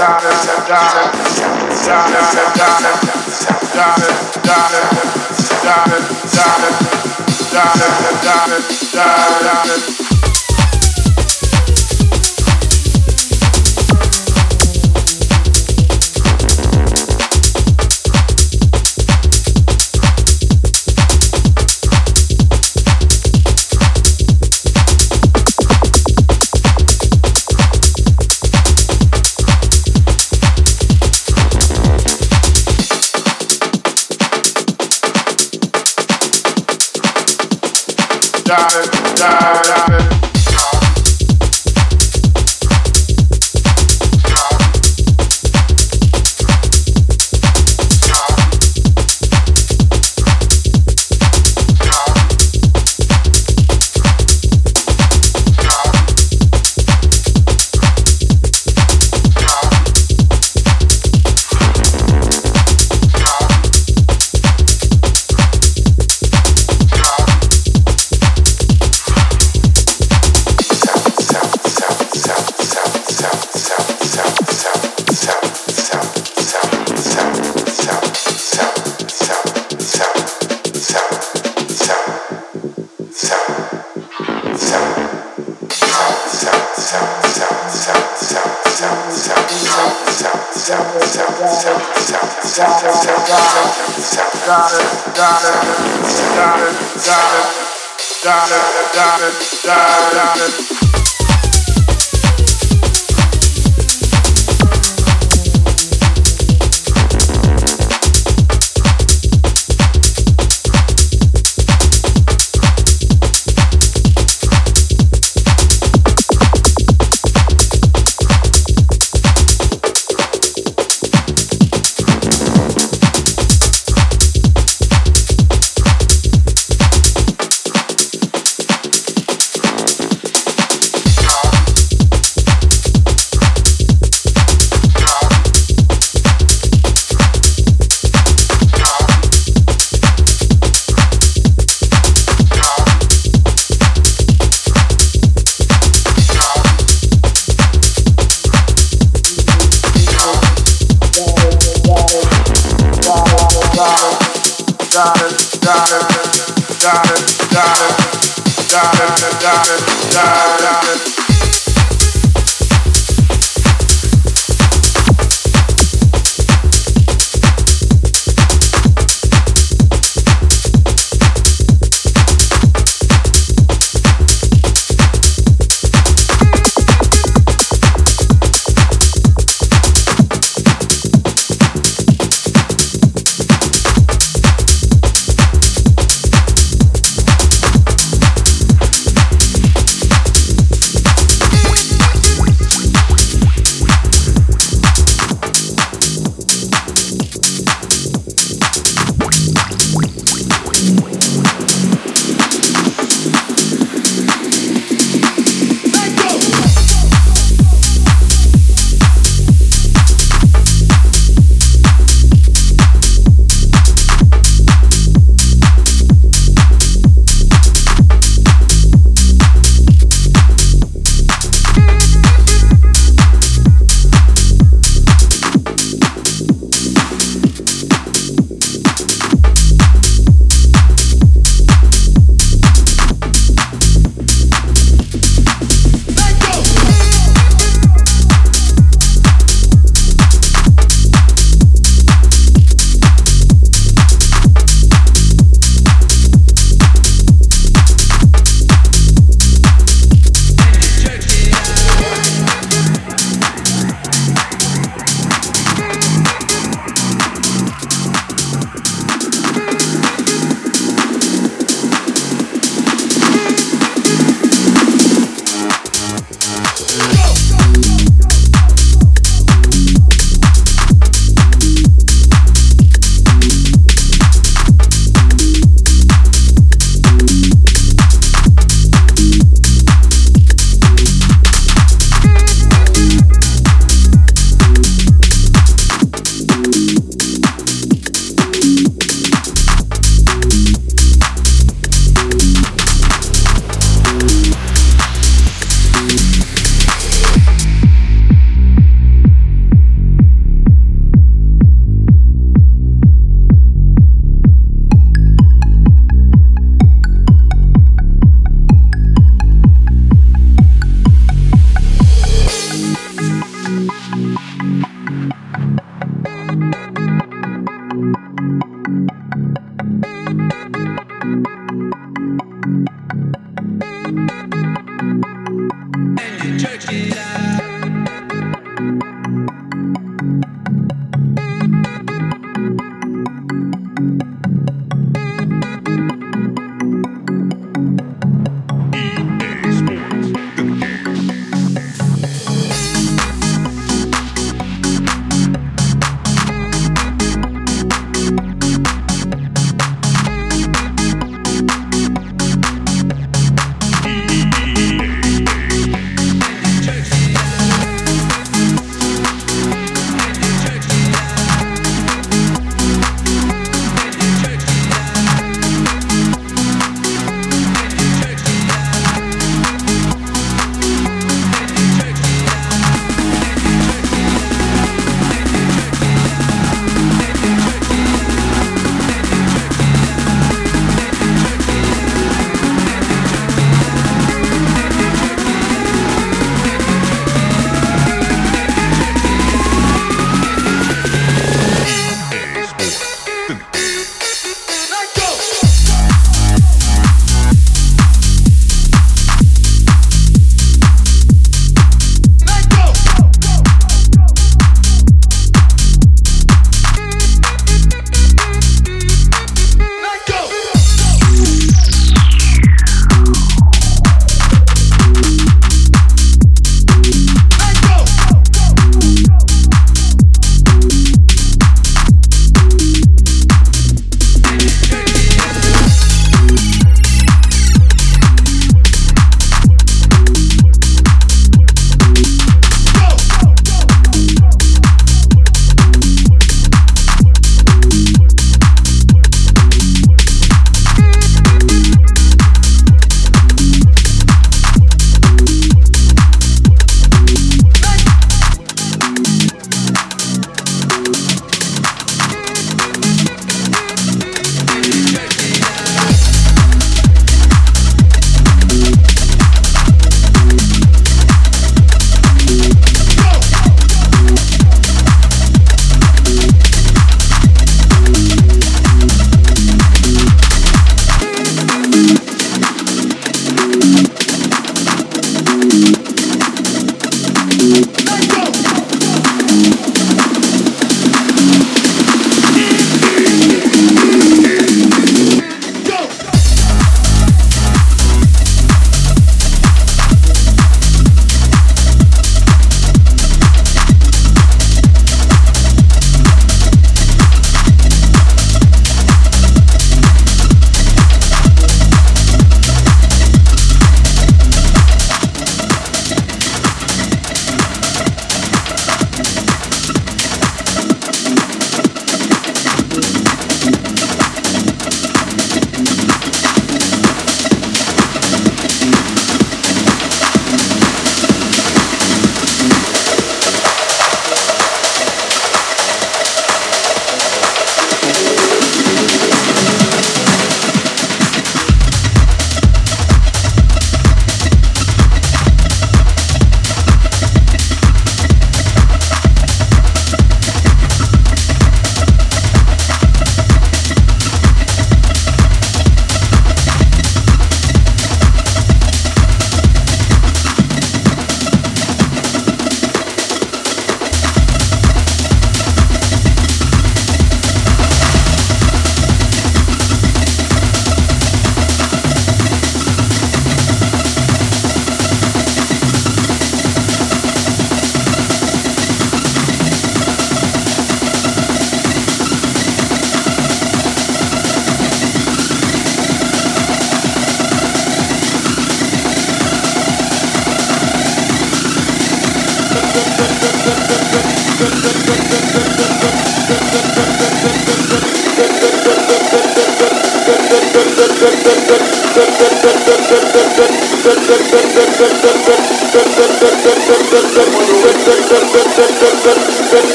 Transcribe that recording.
da da da da da Die. got it, got it, got it.